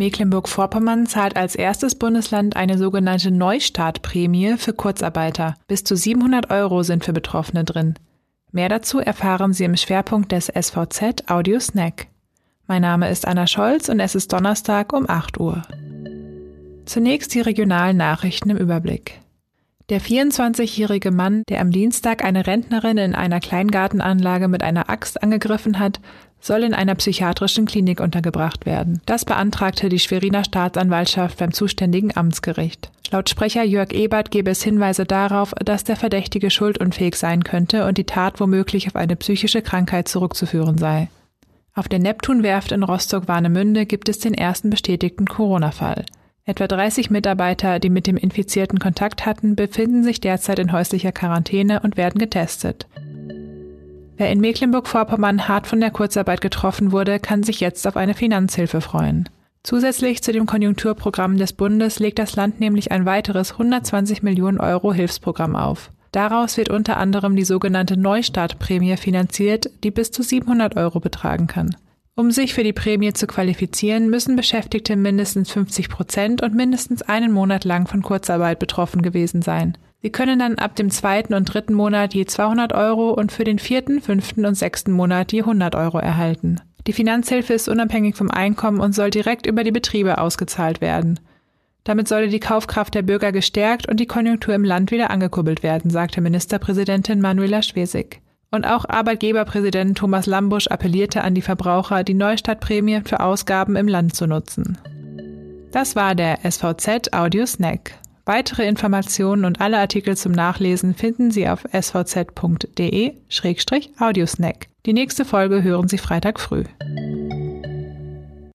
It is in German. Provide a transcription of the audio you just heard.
Mecklenburg-Vorpommern zahlt als erstes Bundesland eine sogenannte Neustartprämie für Kurzarbeiter. Bis zu 700 Euro sind für Betroffene drin. Mehr dazu erfahren Sie im Schwerpunkt des SVZ Audio Snack. Mein Name ist Anna Scholz und es ist Donnerstag um 8 Uhr. Zunächst die regionalen Nachrichten im Überblick. Der 24-jährige Mann, der am Dienstag eine Rentnerin in einer Kleingartenanlage mit einer Axt angegriffen hat, soll in einer psychiatrischen Klinik untergebracht werden. Das beantragte die Schweriner Staatsanwaltschaft beim zuständigen Amtsgericht. Laut Sprecher Jörg Ebert gebe es Hinweise darauf, dass der Verdächtige schuldunfähig sein könnte und die Tat womöglich auf eine psychische Krankheit zurückzuführen sei. Auf der Neptunwerft in Rostock-Warnemünde gibt es den ersten bestätigten Corona-Fall. Etwa 30 Mitarbeiter, die mit dem Infizierten Kontakt hatten, befinden sich derzeit in häuslicher Quarantäne und werden getestet. Wer in Mecklenburg-Vorpommern hart von der Kurzarbeit getroffen wurde, kann sich jetzt auf eine Finanzhilfe freuen. Zusätzlich zu dem Konjunkturprogramm des Bundes legt das Land nämlich ein weiteres 120 Millionen Euro Hilfsprogramm auf. Daraus wird unter anderem die sogenannte Neustartprämie finanziert, die bis zu 700 Euro betragen kann. Um sich für die Prämie zu qualifizieren, müssen Beschäftigte mindestens 50 Prozent und mindestens einen Monat lang von Kurzarbeit betroffen gewesen sein. Sie können dann ab dem zweiten und dritten Monat je 200 Euro und für den vierten, fünften und sechsten Monat je 100 Euro erhalten. Die Finanzhilfe ist unabhängig vom Einkommen und soll direkt über die Betriebe ausgezahlt werden. Damit solle die Kaufkraft der Bürger gestärkt und die Konjunktur im Land wieder angekurbelt werden, sagte Ministerpräsidentin Manuela Schwesig. Und auch Arbeitgeberpräsident Thomas Lambusch appellierte an die Verbraucher, die Neustartprämie für Ausgaben im Land zu nutzen. Das war der SVZ Audio Snack. Weitere Informationen und alle Artikel zum Nachlesen finden Sie auf svz.de-audiosnack. Die nächste Folge hören Sie Freitag früh.